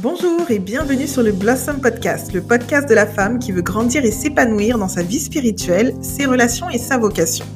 Bonjour et bienvenue sur le Blossom Podcast, le podcast de la femme qui veut grandir et s'épanouir dans sa vie spirituelle, ses relations et sa vocation.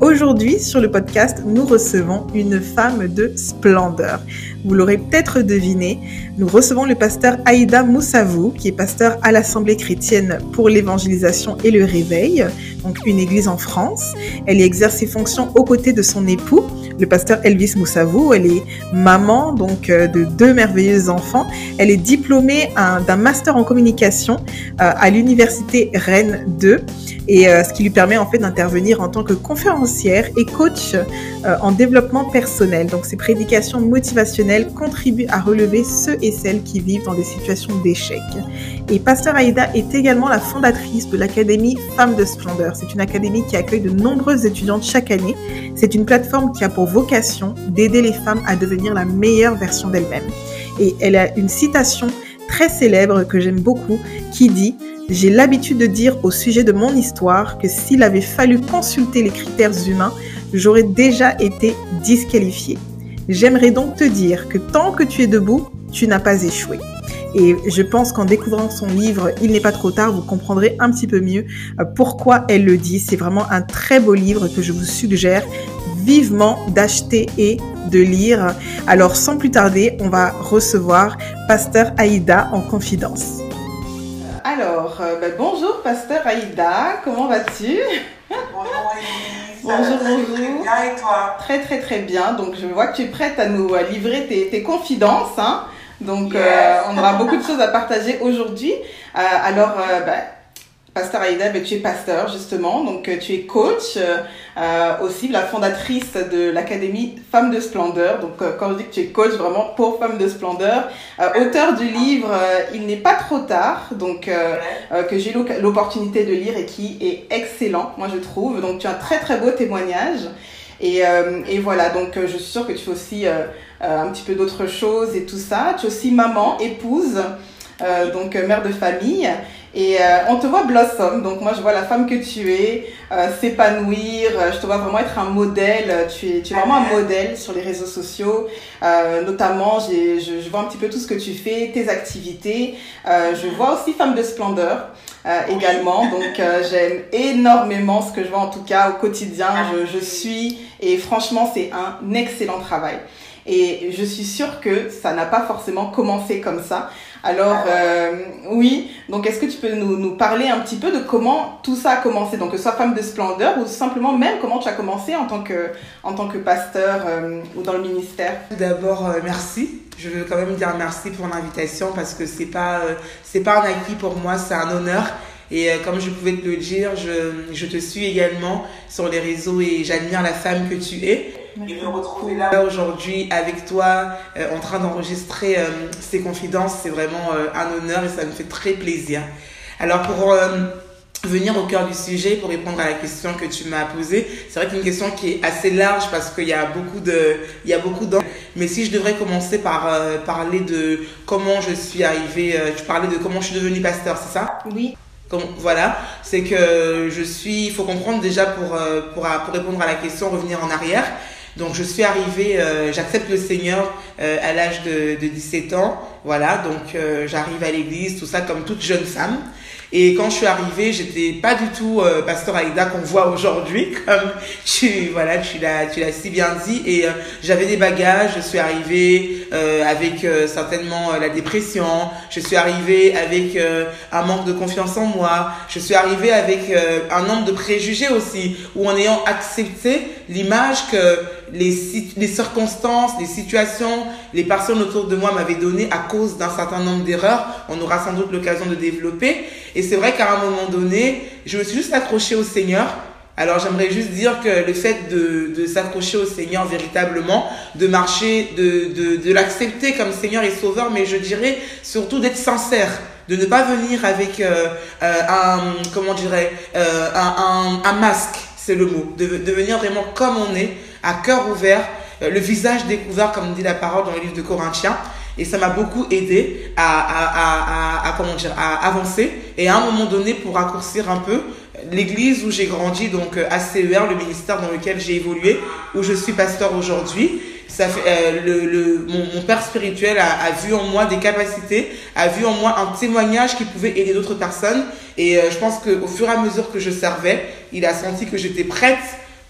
Aujourd'hui, sur le podcast, nous recevons une femme de splendeur. Vous l'aurez peut-être deviné, nous recevons le pasteur Aïda Moussavou, qui est pasteur à l'Assemblée chrétienne pour l'évangélisation et le réveil, donc une église en France. Elle y exerce ses fonctions aux côtés de son époux, le pasteur Elvis Moussavou. Elle est maman donc euh, de deux merveilleux enfants. Elle est diplômée d'un master en communication euh, à l'université Rennes 2 et euh, ce qui lui permet en fait d'intervenir en tant que conférencière et coach en développement personnel. Donc ses prédications motivationnelles contribuent à relever ceux et celles qui vivent dans des situations d'échec. Et Pasteur Aïda est également la fondatrice de l'Académie Femmes de Splendeur. C'est une académie qui accueille de nombreuses étudiantes chaque année. C'est une plateforme qui a pour vocation d'aider les femmes à devenir la meilleure version d'elles-mêmes. Et elle a une citation très célèbre que j'aime beaucoup qui dit J'ai l'habitude de dire au sujet de mon histoire que s'il avait fallu consulter les critères humains, j'aurais déjà été disqualifiée. J'aimerais donc te dire que tant que tu es debout, tu n'as pas échoué. Et je pense qu'en découvrant son livre Il n'est pas trop tard, vous comprendrez un petit peu mieux euh, pourquoi elle le dit. C'est vraiment un très beau livre que je vous suggère vivement d'acheter et de lire. Alors sans plus tarder, on va recevoir Pasteur Aïda en confidence. Alors, euh, ben, bonjour Pasteur Aïda, comment vas-tu? Bonjour Bonjour, bonjour. Très bien et toi? Très très très bien. Donc je vois que tu es prête à nous livrer tes, tes confidences. Hein. Donc euh, on aura beaucoup de choses à partager aujourd'hui. Euh, alors, euh, ben, Pasteur Aïda, ben, tu es pasteur justement, donc tu es coach, aussi la fondatrice de l'Académie Femmes de Splendeur. Donc quand je dis que tu es coach, vraiment pour Femmes de Splendeur, auteur du livre Il n'est pas trop tard, donc que j'ai eu l'opportunité de lire et qui est excellent, moi je trouve. Donc tu as un très très beau témoignage. Et, et voilà, donc je suis sûre que tu fais aussi euh, un petit peu d'autres choses et tout ça. Tu es aussi maman, épouse, euh, donc euh, mère de famille. Et on te voit blossom, donc moi je vois la femme que tu es, s'épanouir, je te vois vraiment être un modèle, tu es, tu es vraiment un modèle sur les réseaux sociaux, notamment je, je, vois un petit peu tout ce que tu fais, tes activités, je vois aussi femme de splendeur également, donc j'aime énormément ce que je vois en tout cas au quotidien, je, je suis. Et franchement c'est un excellent travail. Et je suis sûre que ça n'a pas forcément commencé comme ça. Alors euh, oui, donc est-ce que tu peux nous, nous, parler un petit peu de comment tout ça a commencé? Donc que ce soit femme de splendeur ou simplement même comment tu as commencé en tant que, en tant que pasteur euh, ou dans le ministère? D'abord, euh, merci. Je veux quand même dire merci pour l'invitation parce que c'est pas, c'est pas un acquis pour moi, c'est un honneur. Et comme je pouvais te le dire, je, je te suis également sur les réseaux et j'admire la femme que tu es et me retrouver là aujourd'hui avec toi euh, en train d'enregistrer euh, ces confidences, c'est vraiment euh, un honneur et ça me fait très plaisir. Alors pour venir au cœur du sujet, pour répondre à la question que tu m'as posée, c'est vrai que c'est une question qui est assez large parce qu'il y a beaucoup de, il y a beaucoup d'enjeux. Mais si je devrais commencer par parler de comment je suis arrivée, tu parlais de comment je suis devenue pasteur, c'est ça? Oui voilà, c'est que je suis, il faut comprendre déjà pour, pour, pour répondre à la question, revenir en arrière. Donc je suis arrivée, euh, j'accepte le Seigneur euh, à l'âge de, de, 17 ans. Voilà, donc euh, j'arrive à l'église, tout ça comme toute jeune femme. Et quand je suis arrivée, j'étais pas du tout euh, pasteur Aïda qu'on voit aujourd'hui, comme tu voilà, tu l'as tu l'as si bien dit. Et euh, j'avais des bagages. Je suis arrivée euh, avec euh, certainement la dépression. Je suis arrivée avec un manque de confiance en moi. Je suis arrivée avec un nombre de préjugés aussi, où en ayant accepté l'image que les, les circonstances, les situations, les personnes autour de moi m'avaient donné à cause d'un certain nombre d'erreurs. On aura sans doute l'occasion de développer. Et c'est vrai qu'à un moment donné, je me suis juste accrochée au Seigneur. Alors j'aimerais juste dire que le fait de, de s'accrocher au Seigneur véritablement, de marcher, de, de, de l'accepter comme Seigneur et Sauveur, mais je dirais surtout d'être sincère, de ne pas venir avec euh, euh un, comment dirais, euh, un, un, un masque, c'est le mot, de, de venir vraiment comme on est, à cœur ouvert, le visage découvert, comme dit la parole dans le livre de Corinthiens. Et ça m'a beaucoup aidé à, à, à, à, comment dire, à avancer. Et à un moment donné, pour raccourcir un peu, l'église où j'ai grandi, donc ACER, le ministère dans lequel j'ai évolué, où je suis pasteur aujourd'hui, ça euh, le, le, mon, père spirituel a, a vu en moi des capacités, a vu en moi un témoignage qui pouvait aider d'autres personnes. Et euh, je pense qu'au fur et à mesure que je servais, il a senti que j'étais prête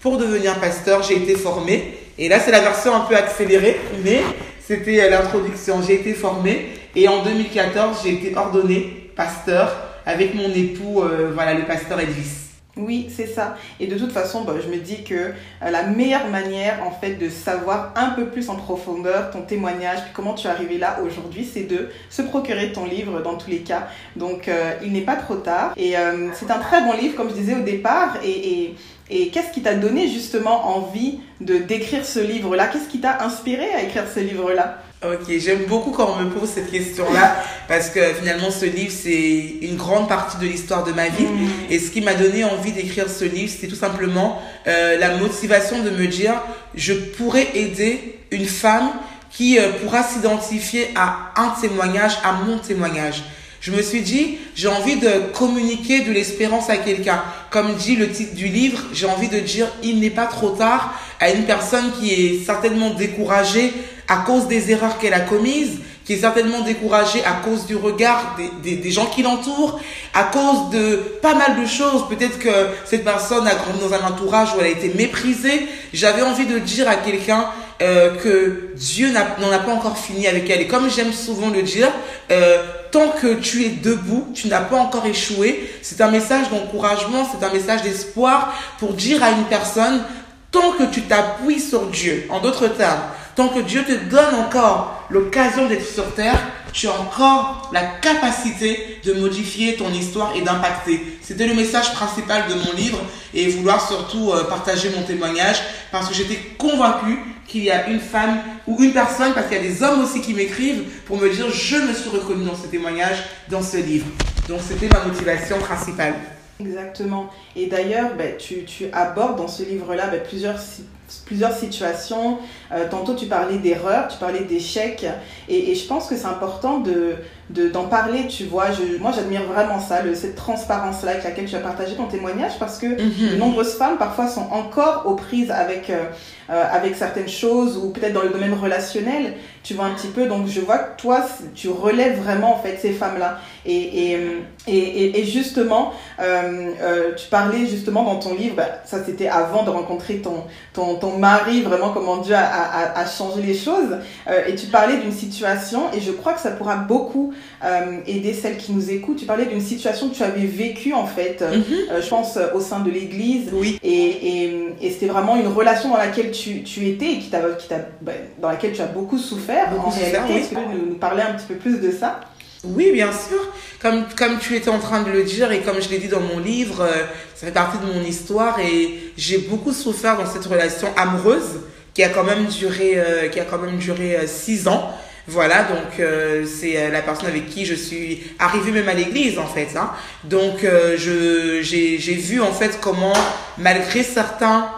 pour devenir pasteur. J'ai été formée. Et là, c'est la version un peu accélérée, mais c'était euh, l'introduction. J'ai été formée et en 2014, j'ai été ordonnée pasteur avec mon époux, euh, voilà, le pasteur Elvis. Oui, c'est ça. Et de toute façon, bah, je me dis que euh, la meilleure manière, en fait, de savoir un peu plus en profondeur ton témoignage, comment tu es arrivé là aujourd'hui, c'est de se procurer ton livre dans tous les cas. Donc, il n'est pas trop tard. Et c'est un très bon livre, comme je disais au départ. Et, et qu'est-ce qui t'a donné justement envie de d'écrire ce livre-là? Qu'est-ce qui t'a inspiré à écrire ce livre-là? Ok, j'aime beaucoup quand on me pose cette question-là parce que finalement ce livre c'est une grande partie de l'histoire de ma vie Mm. et ce qui m'a donné envie d'écrire ce livre c'était tout simplement euh, la motivation de me dire je pourrais aider une femme qui euh, pourra s'identifier à un témoignage, à mon témoignage. Je me suis dit, j'ai envie de communiquer de l'espérance à quelqu'un. Comme dit le titre du livre, j'ai envie de dire, il n'est pas trop tard à une personne qui est certainement découragée à cause des erreurs qu'elle a commises, qui est certainement découragée à cause du regard des, gens qui l'entourent, à cause de pas mal de choses. Peut-être que cette personne a grandi dans un entourage où elle a été méprisée. J'avais envie de dire à quelqu'un euh, que Dieu n'en a pas encore fini avec elle. Et comme j'aime souvent le dire, euh, tant que tu es debout, tu n'as pas encore échoué. C'est un message d'encouragement, c'est un message d'espoir pour dire à une personne, tant que tu t'appuies sur Dieu, en d'autres termes, tant que Dieu te donne encore l'occasion d'être sur terre, tu as encore la capacité de modifier ton histoire et d'impacter. C'était le message principal de mon livre et vouloir surtout euh, partager mon témoignage parce que j'étais convaincue qu'il y a une femme ou une personne, parce qu'il y a des hommes aussi qui m'écrivent pour me dire je me suis reconnue dans ce témoignage, dans ce livre. Donc c'était ma motivation principale. Exactement. Et d'ailleurs, ben, tu, abordes dans ce livre-là ben, plusieurs, si- plusieurs situations. Euh, tantôt, tu parlais d'erreurs, tu parlais d'échecs. Et, et je pense que c'est important de de- d'en parler, tu vois. Je, moi, j'admire vraiment ça, le, cette transparence-là avec laquelle tu as partagé ton témoignage, parce que de nombreuses femmes, parfois, sont encore aux prises avec, euh, euh, avec certaines choses, ou peut-être dans le domaine relationnel, tu vois un petit peu. Donc, je vois que toi, tu relèves vraiment, en fait, ces femmes-là. Et, et, et, justement, euh, tu parlais justement dans ton livre, bah, ça c'était avant de rencontrer ton, ton, ton mari, vraiment comment Dieu a, a, a changé les choses. Euh, et tu parlais d'une situation, et je crois que ça pourra beaucoup euh, aider celles qui nous écoutent. Tu parlais d'une situation que tu avais vécue en fait, euh, Mhm. euh, je pense au sein de l'église. Oui. Et, et, et c'était vraiment une relation dans laquelle tu, tu étais et qui t'a, qui bah, dans laquelle tu as beaucoup souffert Beaucoup en souffert, réalité. oui. Est-ce que tu peux nous, nous parler un petit peu plus de ça? Oui, bien sûr. Comme, comme tu étais en train de le dire et comme je l'ai dit dans mon livre, euh, ça fait partie de mon histoire et j'ai beaucoup souffert dans cette relation amoureuse qui a quand même duré, euh, qui a quand même duré euh, six ans. Voilà, donc euh, c'est la personne avec qui je suis arrivée même à l'église en fait. Hein. Donc je j'ai vu en fait comment malgré certains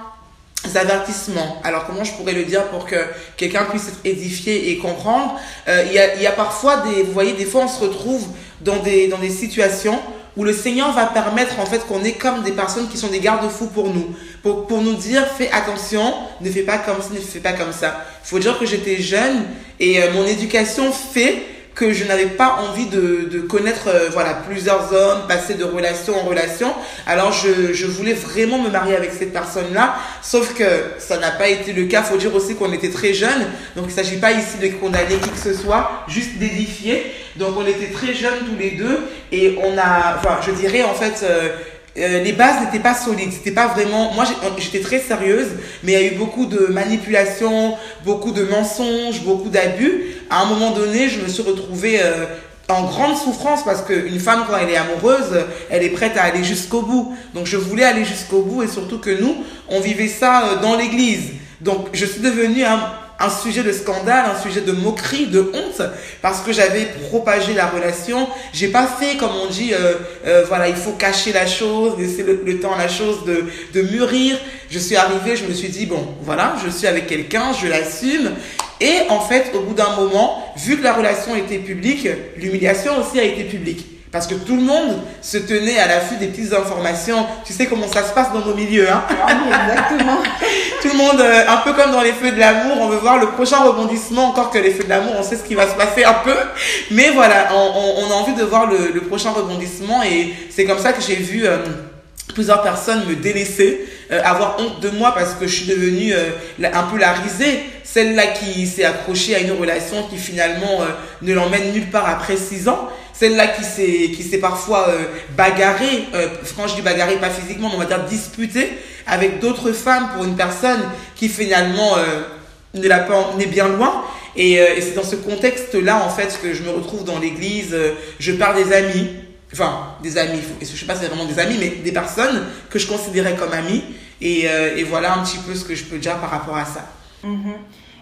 avertissements. Alors comment je pourrais le dire pour que quelqu'un puisse être édifié et comprendre? Euh, Il y, a, parfois des, vous voyez, des fois on se retrouve dans des dans des situations où le Seigneur va permettre en fait qu'on est comme des personnes qui sont des garde-fous pour nous, pour, pour nous dire fais attention, ne fais pas comme ça, ne fais pas comme ça. Il faut dire que j'étais jeune et euh, mon éducation fait que je n'avais pas envie de, de connaître euh, voilà plusieurs hommes, passer de relation en relation. Alors je, je voulais vraiment me marier avec cette personne-là, sauf que ça n'a pas été le cas. Faut dire aussi qu'on était très jeunes, donc il ne s'agit pas ici de condamner qui que ce soit, juste d'édifier. Donc on était très jeunes tous les deux et on a, enfin je dirais en fait. euh, euh, les bases n'étaient pas solides, c'était pas vraiment. Moi, j'étais très sérieuse, mais il y a eu beaucoup de manipulations, beaucoup de mensonges, beaucoup d'abus. À un moment donné, je me suis retrouvée euh, en grande souffrance parce qu'une femme, quand elle est amoureuse, elle est prête à aller jusqu'au bout. Donc, je voulais aller jusqu'au bout et surtout que nous, on vivait ça euh, dans l'église. Donc, je suis devenue un, un sujet de scandale, un sujet de moquerie, de honte, parce que j'avais propagé la relation. J'ai pas fait, comme on dit, euh, euh, voilà, il faut cacher la chose, laisser le, le temps à la chose de, de mûrir. Je suis arrivée, je me suis dit, bon, voilà, je suis avec quelqu'un, je l'assume. Et en fait, au bout d'un moment, vu que la relation était publique, l'humiliation aussi a été publique. Parce que tout le monde se tenait à l'affût des petites informations. Tu sais comment ça se passe dans nos milieux, hein? Ah oui, exactement. tout le monde, euh, un peu comme dans les feux de l'amour, on veut voir le prochain rebondissement, encore que les feux de l'amour, on sait ce qui va se passer un peu. Mais voilà, on, on, a envie de voir le, le prochain rebondissement et c'est comme ça que j'ai vu euh, plusieurs personnes me délaisser, euh, avoir honte de moi parce que je suis devenue un peu la risée, celle-là qui s'est accrochée à une relation qui finalement ne l'emmène nulle part après six ans celle-là qui s'est qui s'est parfois euh, bagarrée, euh, je dis bagarrée, pas physiquement, mais on va dire disputée avec d'autres femmes pour une personne qui finalement euh, ne l'a pas n'est bien loin. Et, euh, et c'est dans ce contexte-là en fait que je me retrouve dans l'église. je parle des amis, enfin des amis. Je sais pas si c'est vraiment des amis, mais des personnes que je considérais comme amis. Et, et voilà un petit peu ce que je peux dire par rapport à ça. Mm-hmm.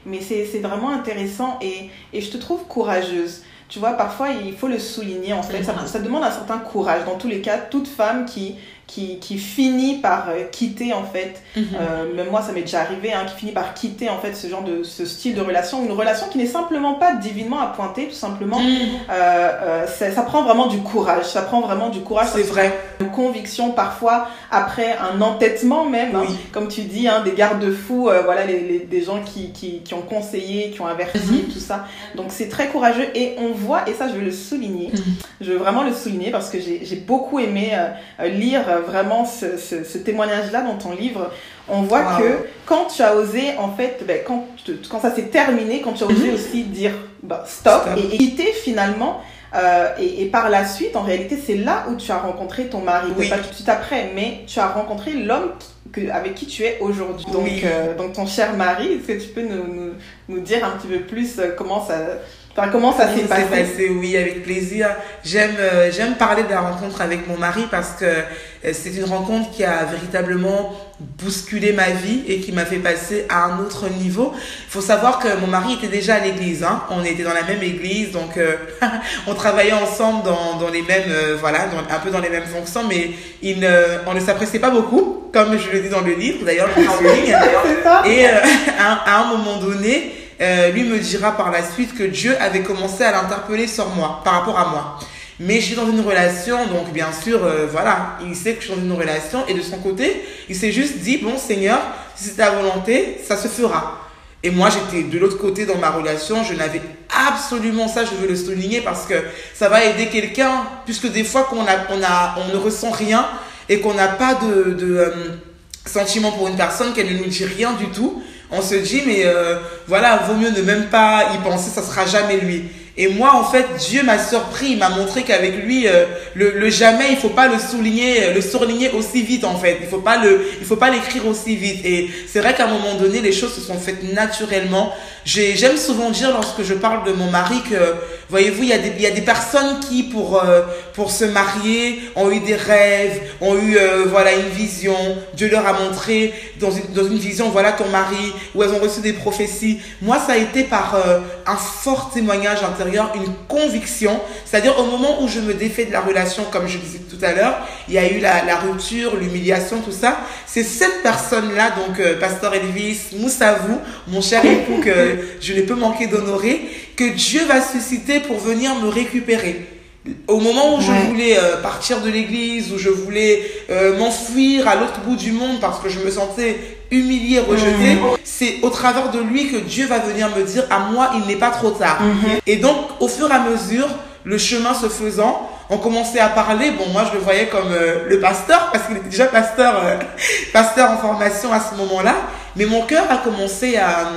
Mais c'est vraiment intéressant et, et je te trouve courageuse. Tu vois, parfois, il faut le souligner, en fait. Ça, ça, demande un certain courage. Dans tous les cas, toute femme qui, qui, qui finit par euh, quitter en fait, mhm. euh, même moi ça m'est déjà arrivé, hein, qui finit par quitter en fait ce genre de ce style de relation, une relation qui n'est simplement pas divinement à pointer, tout simplement. Mhm. Euh, euh ça prend vraiment du courage, ça prend vraiment du courage. C'est vrai. Une conviction parfois après un entêtement même, hein, comme tu dis, hein, des garde-fous, voilà, les, les, des gens qui, qui, qui, ont conseillé, qui ont averti, mhm. tout ça. Donc c'est très courageux et on voit, et ça je veux le souligner, je veux vraiment le souligner parce que j'ai beaucoup aimé lire vraiment ce, ce, témoignage-là dans ton livre, on voit que quand tu as osé, en fait, ben, quand, quand ça s'est terminé, quand tu as osé mhm. aussi dire bah, stop, et quitter finalement, euh, et, et, par la suite, en réalité, c'est là où tu as rencontré ton mari. Oui. Pas tout de suite après, mais tu as rencontré l'homme avec qui tu es aujourd'hui. Donc, euh, donc, ton cher mari, est-ce que tu peux nous, nous, nous, dire un petit peu plus euh, comment ça, Enfin, comment ça s'est passé? passé Oui, avec plaisir. J'aime euh, j'aime parler de la rencontre avec mon mari parce que euh, c'est une rencontre qui a véritablement bousculé ma vie et qui m'a fait passer à un autre niveau. Il faut savoir que mon mari était déjà à l'église. Hein. On était dans la même église, donc euh, on travaillait ensemble dans, dans les mêmes, voilà, dans, un peu dans les mêmes fonctions, mais il ne, on ne s'appréciait pas beaucoup, comme je le dis dans le livre. D'ailleurs, Et à, à un moment donné, euh, lui me dira par la suite que Dieu avait commencé à l'interpeller sur moi, par rapport à moi. Mais je suis dans une relation, donc bien sûr, euh, voilà, il sait que je suis dans une relation, et de son côté, il s'est juste dit, bon Seigneur, si c'est ta volonté, ça se fera. Et moi, j'étais de l'autre côté dans ma relation, je n'avais absolument ça, je veux le souligner, parce que ça va aider quelqu'un, puisque des fois qu'on a, on a, on ne ressent rien, et qu'on n'a pas de, de euh, sentiment pour une personne, qu'elle ne nous dit rien du tout, on se dit, mais euh, voilà, vaut mieux ne même pas y penser, ça sera jamais lui. Et moi, en fait, Dieu m'a surpris, il m'a montré qu'avec lui, euh, le, jamais, il faut pas le souligner, le souligner aussi vite, en fait. Il faut pas faut pas l'écrire aussi vite. Et c'est vrai qu'à un moment donné, les choses se sont faites naturellement. J'aime souvent dire lorsque je parle de mon mari que, voyez-vous, il y a des, il y a des personnes qui, pour, euh, pour se marier, ont eu des rêves, ont eu, euh, voilà, une vision. Dieu leur a montré dans une, dans une vision, voilà ton mari, où elles ont reçu des prophéties. Moi, ça a été par un fort témoignage intérieur une conviction. C'est-à-dire au moment où je me défais de la relation, comme je disais tout à l'heure, il y a eu la, la rupture, l'humiliation, tout ça. C'est cette personne-là, donc euh, Pasteur Elvis, Moussavou, mon cher époux que je ne peux manquer d'honorer, que Dieu va susciter pour venir me récupérer. Au moment où je voulais euh, partir de l'église, où je voulais euh, m'enfuir à l'autre bout du monde parce que je me sentais humilié, rejeté, c'est au travers de lui que Dieu va venir me dire à moi, il n'est pas trop tard. Mhm. Et donc, au fur et à mesure, le chemin se faisant, on commençait à parler. Bon, moi, je le voyais comme euh, le pasteur parce qu'il était déjà pasteur, euh, pasteur en formation à ce moment-là. Mais mon cœur a commencé à,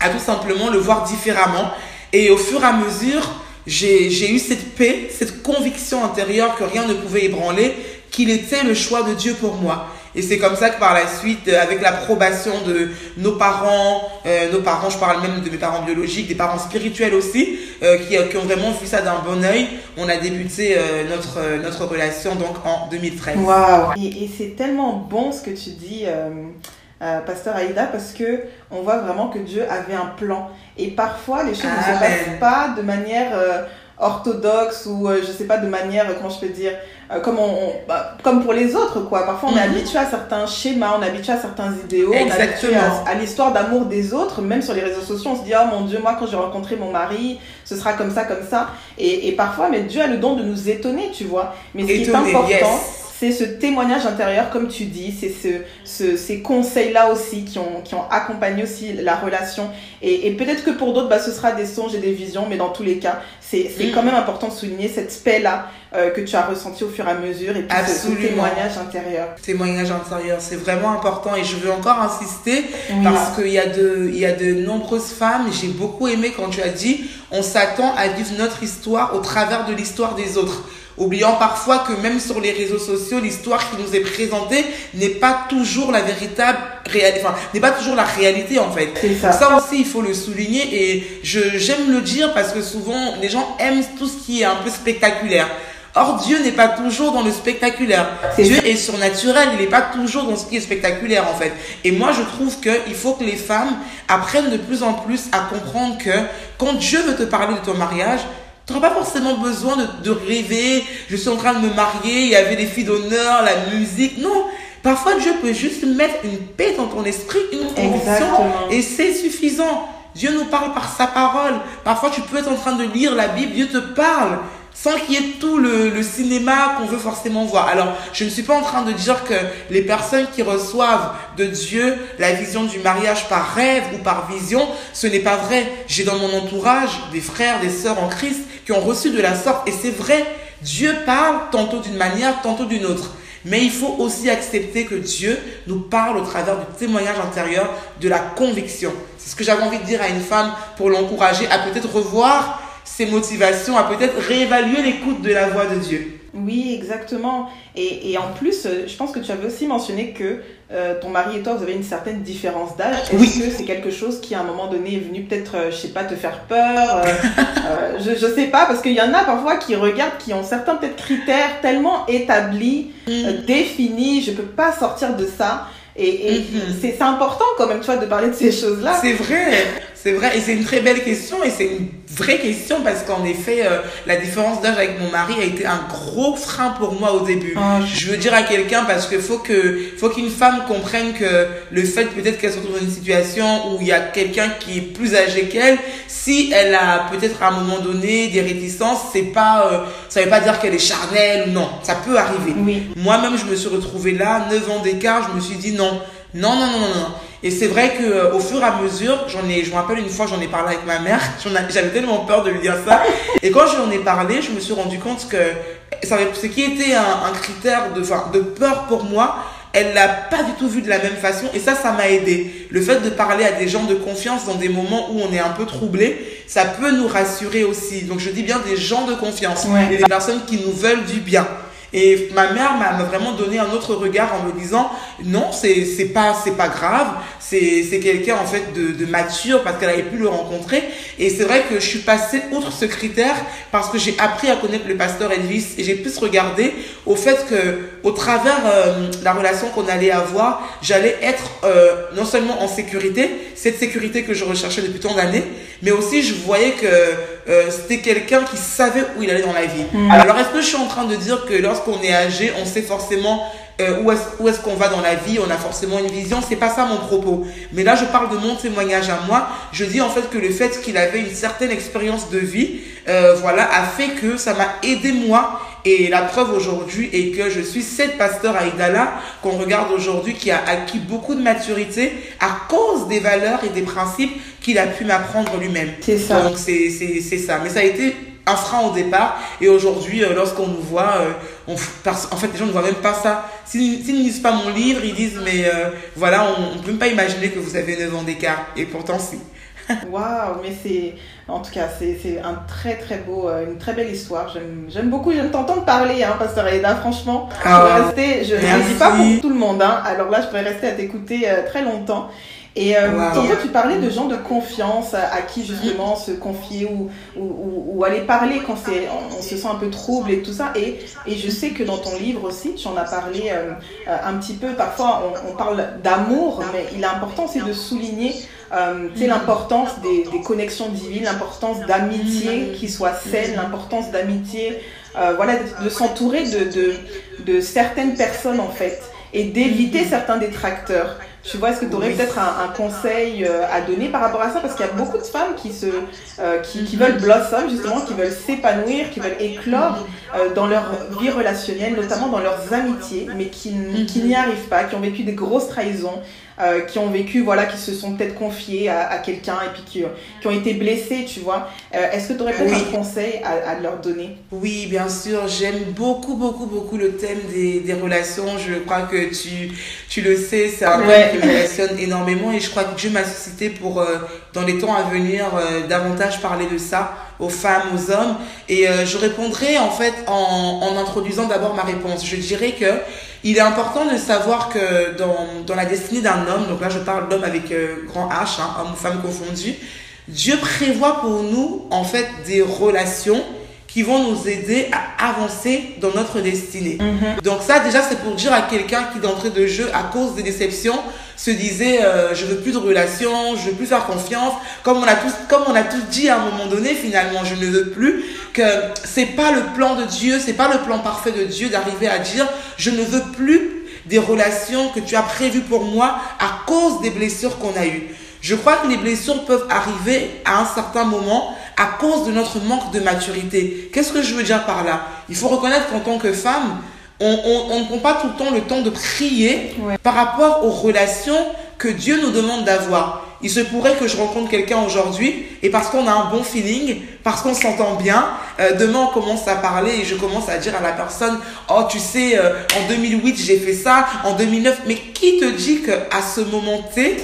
à tout simplement le voir différemment. Et au fur et à mesure, j'ai eu cette paix, cette conviction intérieure que rien ne pouvait ébranler, qu'il était le choix de Dieu pour moi. Et c'est comme ça que par la suite, euh, avec l'approbation de nos parents, euh, nos parents, je parle même de mes parents biologiques, des parents spirituels aussi, euh, qui, ont vraiment vu ça d'un bon oeil, on a débuté notre, notre relation donc en 2013. Waouh et c'est tellement bon ce que tu dis. Pasteur Aïda parce que on voit vraiment que Dieu avait un plan et parfois les choses ne se passent pas de manière orthodoxe ou je sais pas de manière comment je peux dire euh, comme, on, bah, comme pour les autres, quoi. Parfois, on est mhm. habitué à certains schémas, on est habitué à certains idéaux, on est habitué à, l'histoire d'amour des autres. Même sur les réseaux sociaux, on se dit, oh mon Dieu, moi, quand j'ai rencontré mon mari, ce sera comme ça, comme ça. Et, et, parfois, mais Dieu a le don de nous étonner, tu vois. Mais ce qui est important, c'est ce témoignage intérieur, comme tu dis, c'est ce, ce, ces conseils-là aussi qui ont, qui ont accompagné aussi la relation. Et, et peut-être que pour d'autres, bah, ce sera des songes et des visions, mais dans tous les cas, c'est quand même important de souligner cette paix-là euh, que tu as ressenti au fur et à mesure et puis ce, ce Absolument. témoignage intérieur. témoignage intérieur, c'est vraiment important et je veux encore insister parce qu'il y, a de- il y a de nombreuses femmes, j'ai beaucoup aimé quand tu as dit on s'attend à vivre notre histoire au travers de l'histoire des autres. Oubliant parfois que même sur les réseaux sociaux, l'histoire qui nous est présentée n'est pas toujours la véritable réalité, enfin, n'est pas toujours la réalité en fait. Ça. Ça aussi, il faut le souligner et je, j'aime le dire parce que souvent, les gens aiment tout ce qui est un peu spectaculaire. Or, Dieu n'est pas toujours dans le spectaculaire. C'est Dieu est surnaturel, il n'est pas toujours dans ce qui est spectaculaire en fait. Et moi, je trouve qu'il faut que les femmes apprennent de plus en plus à comprendre que quand Dieu veut te parler de ton mariage, tu n'auras pas forcément besoin de, de rêver, je suis en train de me marier, il y avait des filles d'honneur, la musique. Non, parfois Dieu peut juste mettre une paix dans ton esprit, une conviction, et c'est suffisant. Dieu nous parle par sa parole. Parfois, tu peux être en train de lire la Bible, Dieu te parle sans qu'il y ait tout le, cinéma qu'on veut forcément voir. Alors, je ne suis pas en train de dire que les personnes qui reçoivent de Dieu la vision du mariage par rêve ou par vision, ce n'est pas vrai. J'ai dans mon entourage des frères, des sœurs en Christ qui ont reçu de la sorte et c'est vrai. Dieu parle tantôt d'une manière, tantôt d'une autre. Mais il faut aussi accepter que Dieu nous parle au travers du témoignage intérieur, de la conviction. C'est ce que j'avais envie de dire à une femme pour l'encourager à peut-être revoir ses motivations, à peut-être réévaluer l'écoute de la voix de Dieu. Oui, exactement. Et, et en plus, euh, je pense que tu avais aussi mentionné que euh, ton mari et toi, vous avez une certaine différence d'âge. Est-ce Oui. que c'est quelque chose qui, à un moment donné, est venu peut-être, euh, je sais pas, te faire peur euh, euh, je, je sais pas, parce qu'il y en a parfois qui regardent, qui ont certains peut-être critères tellement établis, euh, définis, je peux pas sortir de ça. Et, et Mhm. c'est c'est important quand même, tu vois, de parler de ces choses-là. C'est vrai, c'est vrai, et c'est une très belle question, et c'est une vraie question parce qu'en effet, euh, la différence d'âge avec mon mari a été un gros frein pour moi au début. Ah, je- Je veux dire à quelqu'un parce que faut que faut qu'une femme comprenne que le fait peut-être qu'elle se retrouve dans une situation où il y a quelqu'un qui est plus âgé qu'elle, si elle a peut-être à un moment donné des réticences, c'est pas euh, ça veut pas dire qu'elle est charnelle non, ça peut arriver. Oui. Moi-même, je me suis retrouvée là, 9 ans d'écart, je me suis dit non, non, non, non, non, non. Et c'est vrai que euh, au fur et à mesure, j'en ai, je me rappelle une fois, j'en ai parlé avec ma mère, j'avais tellement peur de lui dire ça. Et quand j'en ai parlé, je me suis rendu compte que ça avait- ce qui était un, un critère de, enfin, de peur pour moi, elle l'a pas du tout vu de la même façon et ça, ça m'a aidé. Le fait de parler à des gens de confiance dans des moments où on est un peu troublé, ça peut nous rassurer aussi. Donc je dis bien des gens de confiance Ouais. et des personnes qui nous veulent du bien. Et ma mère m'a vraiment donné un autre regard en me disant non, c'est c'est pas c'est pas grave, c'est c'est quelqu'un en fait de, de mature parce qu'elle avait pu le rencontrer. Et c'est vrai que je suis passée outre ce critère parce que j'ai appris à connaître le pasteur Elvis et j'ai pu se regarder au fait que au travers euh, la relation qu'on allait avoir, j'allais être euh, non seulement en sécurité, cette sécurité que je recherchais depuis tant d'années, mais aussi je voyais que euh, c'était quelqu'un qui savait où il allait dans la vie. Mm. Alors est-ce que je suis en train de dire que lorsqu'on est âgé, on sait forcément euh, où est-ce où est-ce qu'on va dans la vie, on a forcément une vision, c'est pas ça mon propos. Mais là je parle de mon témoignage à moi, je dis en fait que le fait qu'il avait une certaine expérience de vie, euh, voilà, a fait que ça m'a aidé moi et la preuve aujourd'hui est que je suis cette pasteur à Idala qu'on regarde aujourd'hui qui a acquis beaucoup de maturité à cause des valeurs et des principes qu'il a pu m'apprendre lui-même. C'est ça. Donc c'est c'est c'est ça. Mais ça a été un frein au départ et aujourd'hui euh, lorsqu'on nous voit, euh, on, en fait les gens ne voient même pas ça. S'ils s'ils ne lisent pas mon livre, ils disent mais euh, voilà, on ne peut même pas imaginer que vous avez 9 ans d'écart et pourtant si. Waouh, mais c'est. En tout cas, c'est c'est un très très beau, euh, une très belle histoire. J'aime beaucoup, j'aime t'entendre parler, hein, Pasteur Aida, franchement. Je Ah, rester, je ne dis pas pour tout le monde, hein. alors là, je pourrais rester à t'écouter euh, très longtemps. Et euh, Wow. tantôt, tu parlais de gens de confiance à, à qui justement se confier ou, ou, ou, ou aller parler quand c'est, on, on se sent un peu trouble et tout ça. Et, et je sais que dans ton livre aussi, tu en as parlé euh, euh, un petit peu. Parfois, on, on parle d'amour, mais il est important aussi de souligner euh, tu sais, l'importance des, des connexions divines, l'importance d'amitié qui soit saine, l'importance d'amitié, euh, voilà, de, de s'entourer de, de, de certaines personnes en fait et d'éviter certains détracteurs. Tu vois, est-ce que tu aurais peut-être un, conseil euh, à donner par rapport à ça? Parce qu'il y a beaucoup de femmes qui, se, euh, qui, qui, veulent blossom, justement, qui veulent s'épanouir, qui veulent éclore euh, dans leur vie relationnelle, notamment dans leurs amitiés, mais qui, qui n'y arrivent pas, qui ont vécu des grosses trahisons, euh, qui ont vécu, voilà, qui se sont peut-être confiés à, à quelqu'un et puis qui, qui, ont été blessés, tu vois. Euh, Est-ce que tu aurais peut-être un conseil à, à, leur donner? Oui, bien sûr. J'aime beaucoup, beaucoup, beaucoup le thème des, des, relations. Je crois que tu, tu le sais, c'est un thème qui me passionne énormément et je crois que Dieu m'a suscité pour, euh, dans les temps à venir, euh, davantage parler de ça aux femmes, aux hommes. Et euh, je répondrai en fait en, en introduisant d'abord ma réponse. Je dirais que il est important de savoir que dans, la destinée d'un homme, donc là je parle d'homme avec euh, grand H, hein, homme ou femme confondu, Dieu prévoit pour nous en fait des relations qui vont nous aider à avancer dans notre destinée. Mm -hmm. Donc ça déjà c'est pour dire à quelqu'un qui d'entrée de jeu à cause des déceptions se disait euh, je veux plus de relations, je veux plus faire confiance, comme on a tous comme on a tous dit à un moment donné finalement je ne veux plus que c'est pas le plan de Dieu, c'est pas le plan parfait de Dieu d'arriver à dire je ne veux plus des relations que tu as prévues pour moi à cause des blessures qu'on a eues. Je crois que les blessures peuvent arriver à un certain moment à cause de notre manque de maturité. Qu'est-ce que je veux dire par là? Il faut reconnaître qu'en tant que femme, on, on, on, ne prend pas tout le temps le temps de prier ouais. par rapport aux relations que Dieu nous demande d'avoir. Il se pourrait que je rencontre quelqu'un aujourd'hui et parce qu'on a un bon feeling, parce qu'on s'entend bien, euh, demain on commence à parler et je commence à dire à la personne "Oh, tu sais euh, en 2008, j'ai fait ça, en 2009." Mais qui te dit que à ce moment T,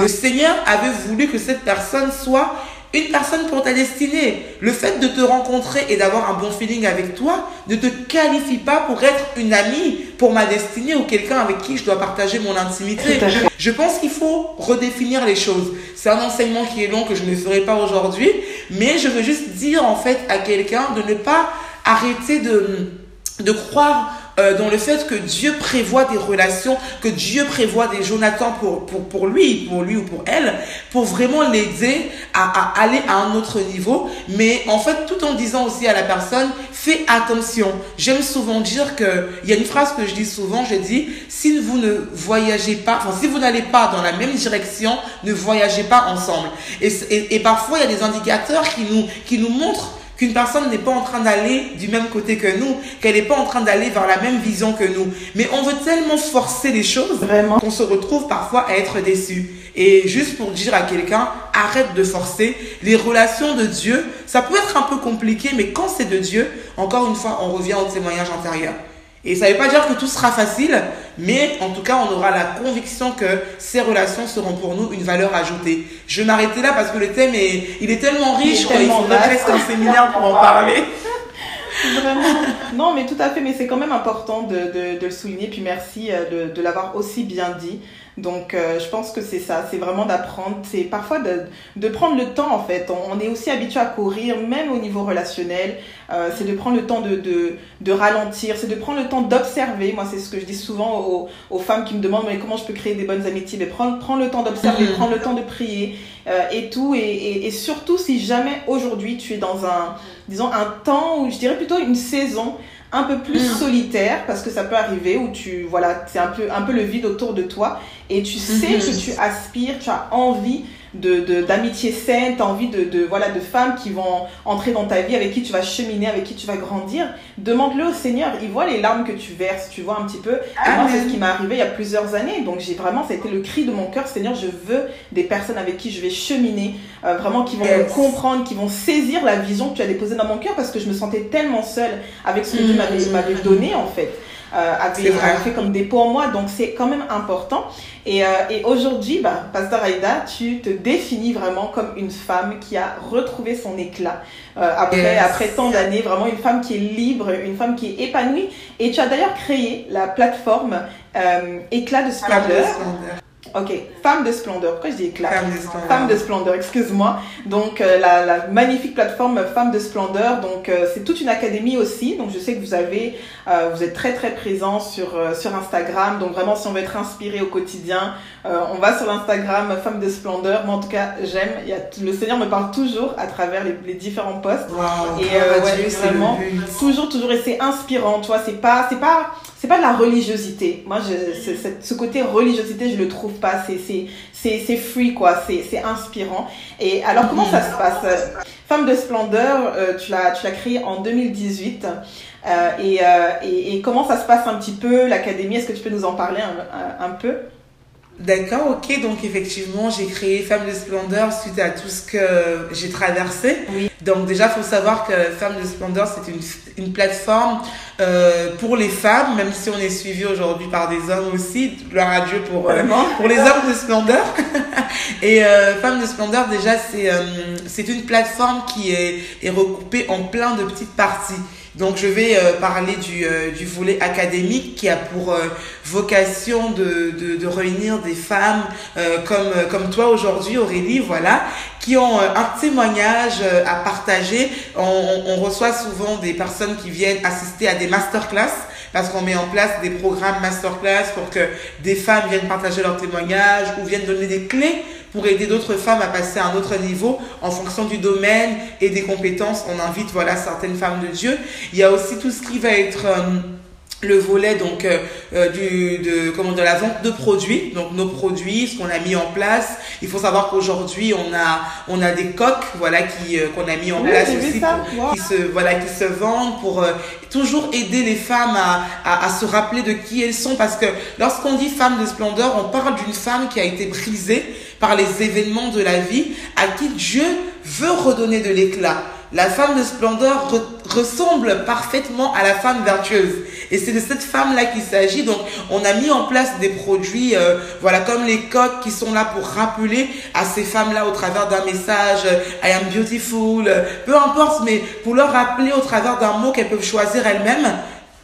le Seigneur avait voulu que cette personne soit une personne pour ta destinée. Le fait de te rencontrer et d'avoir un bon feeling avec toi ne te qualifie pas pour être une amie pour ma destinée ou quelqu'un avec qui je dois partager mon intimité. Je pense qu'il faut redéfinir les choses. C'est un enseignement qui est long que je ne ferai pas aujourd'hui, mais je veux juste dire en fait à quelqu'un de ne pas arrêter de, de croire euh, dans le fait que Dieu prévoit des relations, que Dieu prévoit des Jonathan pour, pour, pour lui, pour lui ou pour elle, pour vraiment l'aider à, à aller à un autre niveau. Mais en fait, tout en disant aussi à la personne, fais attention. J'aime souvent dire que, il y a une phrase que je dis souvent, je dis, si vous ne voyagez pas, enfin, si vous n'allez pas dans la même direction, ne voyagez pas ensemble. Et, et, et parfois, il y a des indicateurs qui nous, qui nous montrent qu'une personne n'est pas en train d'aller du même côté que nous, qu'elle n'est pas en train d'aller vers la même vision que nous. Mais on veut tellement forcer les choses qu'on se retrouve parfois à être déçu. Et juste pour dire à quelqu'un, arrête de forcer. Les relations de Dieu, ça peut être un peu compliqué, mais quand c'est de Dieu, encore une fois, on revient au témoignage antérieur. Et ça ne veut pas dire que tout sera facile, mais en tout cas, on aura la conviction que ces relations seront pour nous une valeur ajoutée. Je vais m'arrêter là parce que le thème est, il est tellement riche qu'il faudrait presque un séminaire pour en parler. Vraiment. Non, mais tout à fait, mais c'est quand même important de, de, de, le souligner. Puis merci de, de l'avoir aussi bien dit. Donc, euh, je pense que c'est ça, c'est vraiment d'apprendre, c'est parfois de, de prendre le temps en fait. On, on est aussi habitué à courir, même au niveau relationnel. Euh, c'est de prendre le temps de, de, de ralentir, c'est de prendre le temps d'observer. Moi, c'est ce que je dis souvent aux, aux, femmes qui me demandent mais comment je peux créer des bonnes amitiés? Mais prendre, prendre le temps d'observer, mmh. prendre le temps de prier euh, et tout. Et, et, et, surtout, si jamais aujourd'hui tu es dans un, disons, un temps ou je dirais plutôt une saison un peu plus mmh. solitaire parce que ça peut arriver où tu voilà c'est un peu un peu le vide autour de toi et tu sais mmh. que tu aspires tu as envie de d'amitié saine, tu as envie de, de, voilà, de femmes qui vont entrer dans ta vie, avec qui tu vas cheminer, avec qui tu vas grandir, demande-le au Seigneur. Il voit les larmes que tu verses, tu vois un petit peu. Et moi, c'est ce qui m'est arrivé il y a plusieurs années. Donc, j'ai vraiment, c'était le cri de mon cœur, Seigneur, je veux des personnes avec qui je vais cheminer, euh, vraiment qui vont yes. me comprendre, qui vont saisir la vision que tu as déposée dans mon cœur parce que je me sentais tellement seule avec ce que. Dieu m'avait donné, en fait avait, avait, fait comme dépôt en moi. Donc c'est quand même important. Et, euh, et aujourd'hui, bah, Pasteur Aïda, tu te définis vraiment comme une femme qui a retrouvé son éclat. Euh, après, yes. après tant d'années, vraiment une femme qui est libre, une femme qui est épanouie. Et tu as d'ailleurs créé la plateforme euh, Éclat de splendeur. Ok, femme de splendeur. Pourquoi je dis éclat Femme de splendeur. Femme de splendeur, excuse-moi. Donc euh, la, la, magnifique plateforme Femme de splendeur. Donc euh, c'est toute une académie aussi. Donc je sais que vous avez, euh, vous êtes très très présent sur sur Instagram. Donc vraiment si on veut être inspiré au quotidien, on va sur l'Instagram Femme de splendeur. Moi en tout cas j'aime. Il y a le Seigneur me parle toujours à travers les, les différents posts. Wow, et ouais, Dieu, vraiment toujours toujours et c'est inspirant. Tu vois c'est pas c'est pas c'est pas de la religiosité. Moi, je, ce côté religiosité, je le trouve pas. C'est c'est free quoi. C'est inspirant. Et alors, comment ça se passe? Femme de splendeur, euh, tu l'as tu l'as créé en 2018. Euh, et, euh, et, et, comment ça se passe un petit peu l'académie? Est-ce que tu peux nous en parler un, un peu? D'accord, ok. Donc effectivement, j'ai créé Femmes de Splendeur suite à tout ce que j'ai traversé. Oui. Donc déjà, faut savoir que Femmes de Splendeur, c'est une, une plateforme euh, pour les femmes, même si on est suivi aujourd'hui par des hommes aussi. Gloire à Dieu pour, euh, pour les hommes de Splendeur. Et euh, Femmes de Splendeur, déjà, c'est euh, c'est une plateforme qui est, est recoupée en plein de petites parties. Donc je vais euh, parler du, euh, du, volet académique qui a pour euh, vocation de, de, de, réunir des femmes comme, comme toi aujourd'hui Aurélie, voilà, qui ont un témoignage à partager. On, on, reçoit souvent des personnes qui viennent assister à des masterclass parce qu'on met en place des programmes masterclass pour que des femmes viennent partager leurs témoignages ou viennent donner des clés pour aider d'autres femmes à passer à un autre niveau en fonction du domaine et des compétences. On invite voilà certaines femmes de Dieu. Il y a aussi tout ce qui va être euh, le volet donc euh, euh, du de comment de la vente de produits. Donc nos produits ce qu'on a mis en place. Il faut savoir qu'aujourd'hui on a on a des coques voilà qui qu'on a mis en place aussi pour, qui se voilà qui se vendent pour toujours aider les femmes à, à, à, se rappeler de qui elles sont. Parce que lorsqu'on dit femme de splendeur on parle d'une femme qui a été brisée par les événements de la vie, à qui Dieu veut redonner de l'éclat. La femme de splendeur ressemble parfaitement à la femme vertueuse. Et c'est de cette femme-là qu'il s'agit. Donc, on a mis en place des produits, euh, voilà, comme les coques qui sont là pour rappeler à ces femmes-là au travers d'un message, euh, I am beautiful, euh, peu importe, mais pour leur rappeler au travers d'un mot qu'elles peuvent choisir elles-mêmes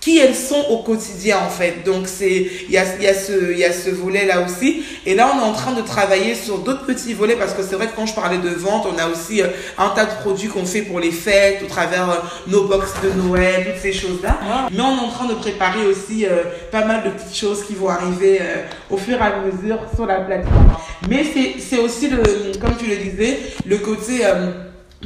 qui elles sont au quotidien en fait. Donc c'est il y a il y a ce il y a ce volet là aussi et là on est en train de travailler sur d'autres petits volets parce que c'est vrai que quand je parlais de vente, on a aussi euh, un tas de produits qu'on fait pour les fêtes au travers euh, nos box de Noël, toutes ces choses-là. Mais on est en train de préparer aussi euh, pas mal de petites choses qui vont arriver au fur et à mesure sur la plateforme. Mais c'est c'est aussi le comme tu le disais, le côté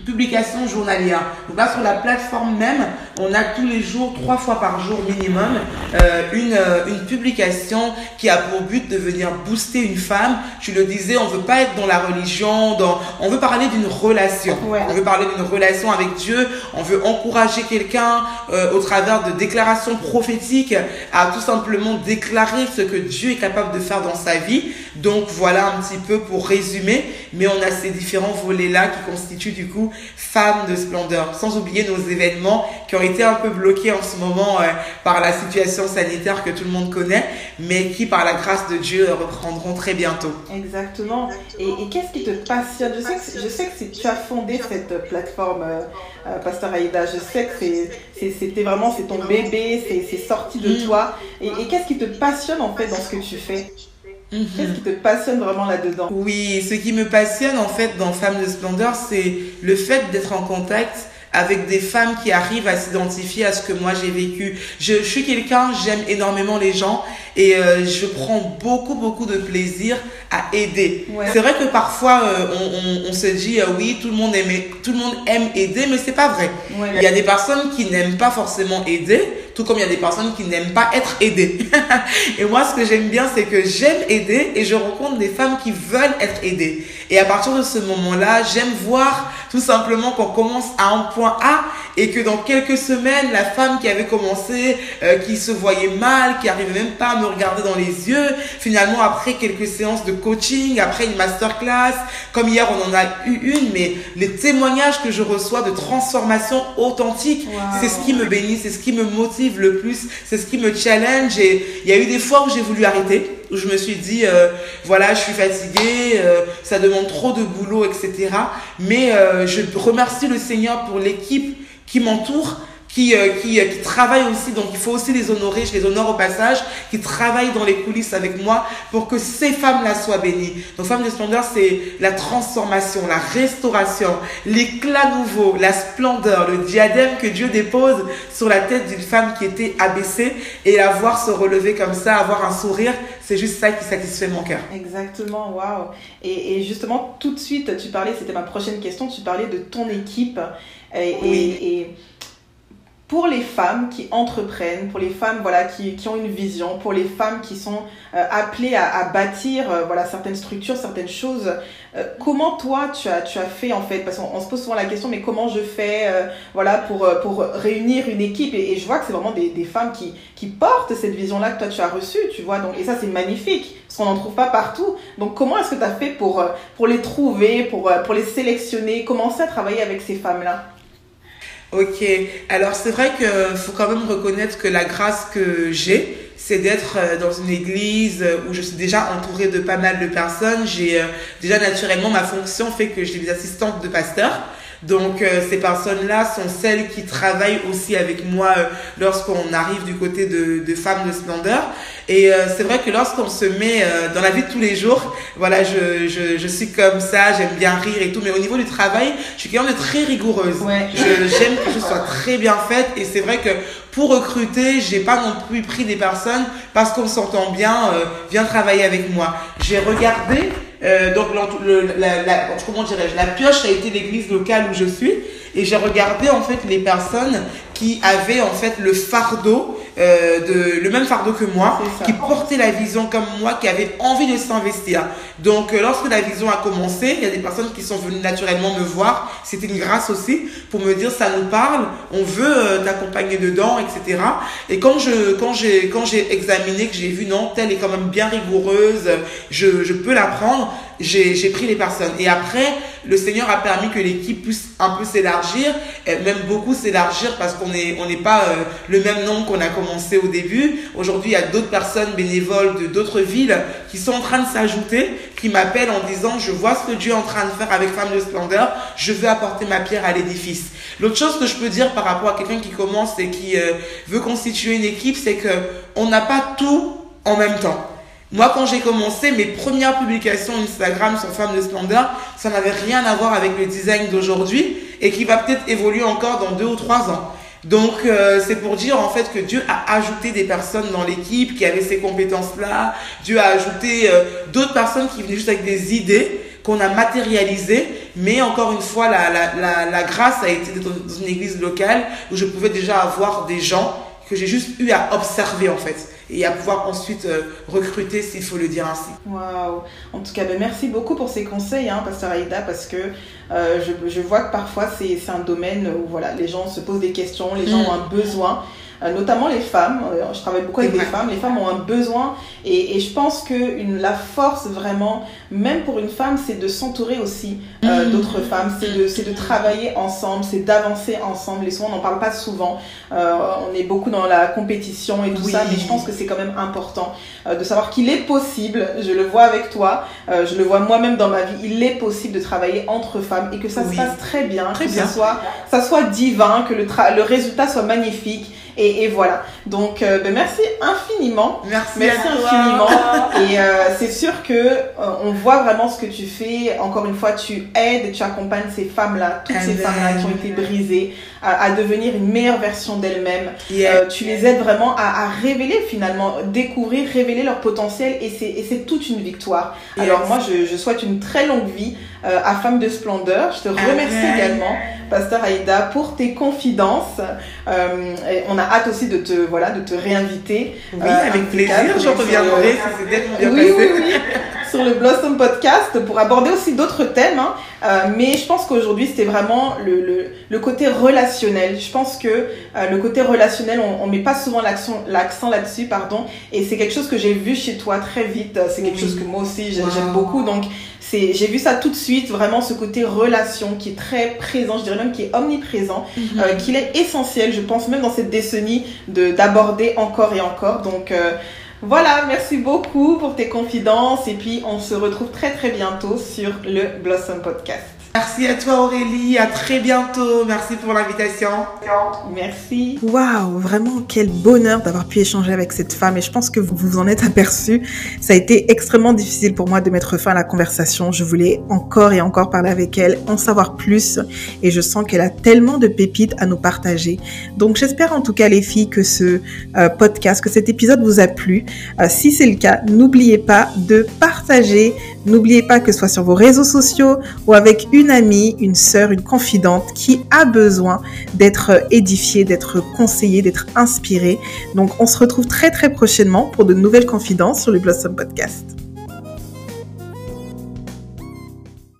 publication journalière. Donc là, sur la plateforme même, on a tous les jours, trois fois par jour minimum, euh, une, euh, une publication qui a pour but de venir booster une femme. Tu le disais, on veut pas être dans la religion, dans, on veut parler d'une relation. On veut parler d'une relation avec Dieu. On veut encourager quelqu'un euh, au travers de déclarations prophétiques à tout simplement déclarer ce que Dieu est capable de faire dans sa vie. Donc voilà un petit peu pour résumer. Mais on a ces différents volets-là qui constituent du coup femmes de splendeur. Sans oublier nos événements qui ont été un peu bloqués en ce moment euh, par la situation sanitaire que tout le monde connaît, mais qui par la grâce de Dieu reprendront très bientôt. Exactement. Et, qu'est-ce qui te passionne? Je sais, que, je sais que tu as fondé cette plateforme, euh, euh, Pasteur Aïda. Je sais que c'était vraiment c'est ton bébé, c'est sorti de mm. toi. Et, et qu'est-ce qui te passionne en fait dans ce que tu fais? Qu'est-ce qui te passionne vraiment là-dedans? Oui, ce qui me passionne en fait dans Femmes de Splendeur, c'est le fait d'être en contact avec des femmes qui arrivent à s'identifier à ce que moi j'ai vécu. Je, je suis quelqu'un, j'aime énormément les gens et euh, je prends beaucoup beaucoup de plaisir à aider. C'est vrai que parfois euh, on, on, on, se dit euh, oui tout le monde aime tout le monde aime aider mais c'est pas vrai. Il y a des personnes qui n'aiment pas forcément aider tout comme il y a des personnes qui n'aiment pas être aidées. et moi ce que j'aime bien c'est que j'aime aider et je rencontre des femmes qui veulent être aidées. Et à partir de ce moment-là, j'aime voir tout simplement qu'on commence à un point A et que dans quelques semaines, la femme qui avait commencé, euh, qui se voyait mal, qui arrivait même pas à me regarder dans les yeux, finalement après quelques séances de coaching, après une masterclass, comme hier on en a eu une, mais les témoignages que je reçois de transformation authentique, c'est ce qui me bénit, c'est ce qui me motive le plus, c'est ce qui me challenge. Et il y a eu des fois où j'ai voulu arrêter où je me suis dit, euh, voilà, je suis fatiguée, euh, ça demande trop de boulot, etc. Mais euh, je remercie le Seigneur pour l'équipe qui m'entoure qui, euh, qui, euh, qui travaillent aussi, donc il faut aussi les honorer, je les honore au passage, qui travaillent dans les coulisses avec moi pour que ces femmes-là soient bénies. Donc Femmes de Splendeur, c'est la transformation, la restauration, l'éclat nouveau, la splendeur, le diadème que Dieu dépose sur la tête d'une femme qui était abaissée et la voir se relever comme ça, avoir un sourire, c'est juste ça qui satisfait mon cœur. Exactement, waouh. Et, et, justement, tout de suite, tu parlais, c'était ma prochaine question, tu parlais de ton équipe. Et, oui. et, et pour les femmes qui entreprennent, pour les femmes voilà qui, qui ont une vision, pour les femmes qui sont euh, appelées à, à bâtir euh, voilà certaines structures, certaines choses. Euh, comment toi tu as tu as fait en fait? Parce qu'on se pose souvent la question mais comment je fais voilà pour pour réunir une équipe? Et, et je vois que c'est vraiment des, des femmes qui qui portent cette vision là que toi tu as reçue tu vois donc et ça c'est magnifique parce qu'on n'en trouve pas partout donc comment est-ce que tu as fait pour pour les trouver pour pour les sélectionner? Commencer à travailler avec ces femmes là Ok, alors c'est vrai qu'il faut quand même reconnaître que la grâce que j'ai, c'est d'être euh, dans une église où je suis déjà entourée de pas mal de personnes. J'ai euh, déjà naturellement ma fonction fait que j'ai des assistantes de pasteurs. Donc euh, ces personnes-là sont celles qui travaillent aussi avec moi euh, lorsqu'on arrive du côté de, de femmes de splendeur. Et euh, c'est vrai que lorsqu'on se met dans la vie de tous les jours, voilà, je, je, je suis comme ça, j'aime bien rire et tout. Mais au niveau du travail, je suis quelqu'un de très rigoureuse. Ouais. J'aime que je sois très bien faite. Et c'est vrai que pour recruter, j'ai pas non plus pris des personnes parce qu'on s'entend bien, euh, viens travailler avec moi. J'ai regardé euh, donc le, la, la, comment dirais-je, la pioche a été l'église locale où je suis. Et j'ai regardé en fait les personnes qui avaient en fait le fardeau euh, de le même fardeau que moi, qui portaient la vision comme moi, qui avaient envie de s'investir. Donc euh, lorsque la vision a commencé, il y a des personnes qui sont venues naturellement me voir. C'était une grâce aussi pour me dire ça nous parle, on veut euh, t'accompagner dedans, etc. Et quand je quand j'ai quand j'ai examiné que j'ai vu non telle est quand même bien rigoureuse, je je peux la prendre j'ai pris les personnes. Et après, le Seigneur a permis que l'équipe puisse un peu s'élargir, même beaucoup s'élargir parce qu'on n'est on n'est pas euh, le même nombre qu'on a commencé au début. Aujourd'hui, il y a d'autres personnes bénévoles de d'autres villes qui sont en train de s'ajouter, qui m'appellent en disant, je vois ce que Dieu est en train de faire avec Femmes de Splendeur, je veux apporter ma pierre à l'édifice. L'autre chose que je peux dire par rapport à quelqu'un qui commence et qui euh, veut constituer une équipe, c'est que on n'a pas tout en même temps. Moi, quand j'ai commencé, mes premières publications Instagram sur Femmes de Splendeur, ça n'avait rien à voir avec le design d'aujourd'hui et qui va peut-être évoluer encore dans deux ou trois ans. Donc, euh, c'est pour dire en fait que Dieu a ajouté des personnes dans l'équipe qui avaient ces compétences-là. Dieu a ajouté euh, d'autres personnes qui venaient juste avec des idées qu'on a matérialisées. Mais encore une fois, la, la, la, la grâce a été dans une église locale où je pouvais déjà avoir des gens que j'ai juste eu à observer en fait et à pouvoir ensuite euh, recruter s'il faut le dire ainsi. Waouh En tout cas, ben, merci beaucoup pour ces conseils, hein, Pasteur Aïda, parce que euh, je, je, vois que parfois c'est un domaine où voilà, les gens se posent des questions, les gens mm. ont un besoin. Euh, notamment les femmes. Euh, je travaille beaucoup avec des femmes. Les femmes ont un besoin et, et je pense que une, la force vraiment, même pour une femme, c'est de s'entourer aussi euh, mmh. d'autres femmes, c'est de, de travailler ensemble, c'est d'avancer ensemble. Et souvent, on n'en parle pas souvent. Euh, on est beaucoup dans la compétition et tout oui. ça, mais je pense que c'est quand même important euh, de savoir qu'il est possible, je le vois avec toi, je le vois moi-même dans ma vie, il est possible de travailler entre femmes et que ça oui. se passe très bien, très que bien. Ça, soit, ça soit divin, que le, le résultat soit magnifique. Et, et, voilà. Donc, euh, ben merci infiniment. Merci, merci infiniment. et euh, c'est sûr que euh, on voit vraiment ce que tu fais. Encore une fois, tu aides, tu accompagnes ces femmes-là, toutes Amen. ces femmes-là qui ont été brisées, à, à devenir une meilleure version d'elles-mêmes. Yeah. tu les aides vraiment à, à, révéler finalement, découvrir, révéler leur potentiel. Et c'est toute une victoire. Yes. Alors moi, je, je, souhaite une très longue vie à Femmes de Splendeur. Je te remercie Amen. également, Pasteur Aïda, pour tes confidences. on a hâte aussi de te voilà de te réinviter. Oui, euh, avec plaisir, je reviendrai oui. Oui, oui, sur le Blossom Podcast pour aborder aussi d'autres thèmes. Hein. Euh, mais je pense qu'aujourd'hui c'était vraiment le, le, le, côté relationnel. Je pense que euh, le côté relationnel, on, on met pas souvent l'accent l'accent là-dessus, pardon. Et c'est quelque chose que j'ai vu chez toi très vite. C'est quelque oui. chose que moi aussi j'aime wow. beaucoup. Donc c'est j'ai vu ça tout de suite vraiment ce côté relation qui est très présent je dirais même qui est omniprésent mm -hmm. euh, qu'il est essentiel je pense même dans cette décennie de d'aborder encore et encore donc euh, voilà, merci beaucoup pour tes confidences et puis on se retrouve très très bientôt sur le Blossom Podcast. Merci à toi Aurélie, à très bientôt. Merci pour l'invitation. Merci. Waouh, vraiment quel bonheur d'avoir pu échanger avec cette femme et je pense que vous vous en êtes aperçu. Ça a été extrêmement difficile pour moi de mettre fin à la conversation. Je voulais encore et encore parler avec elle, en savoir plus et je sens qu'elle a tellement de pépites à nous partager. Donc j'espère en tout cas les filles que ce euh, podcast, que cet épisode vous a plu. Euh, si c'est le cas, n'oubliez pas de partager. N'oubliez pas que ce soit sur vos réseaux sociaux ou avec une amie, une sœur, une confidente qui a besoin d'être édifiée, d'être conseillée, d'être inspirée. Donc on se retrouve très très prochainement pour de nouvelles confidences sur le Blossom Podcast.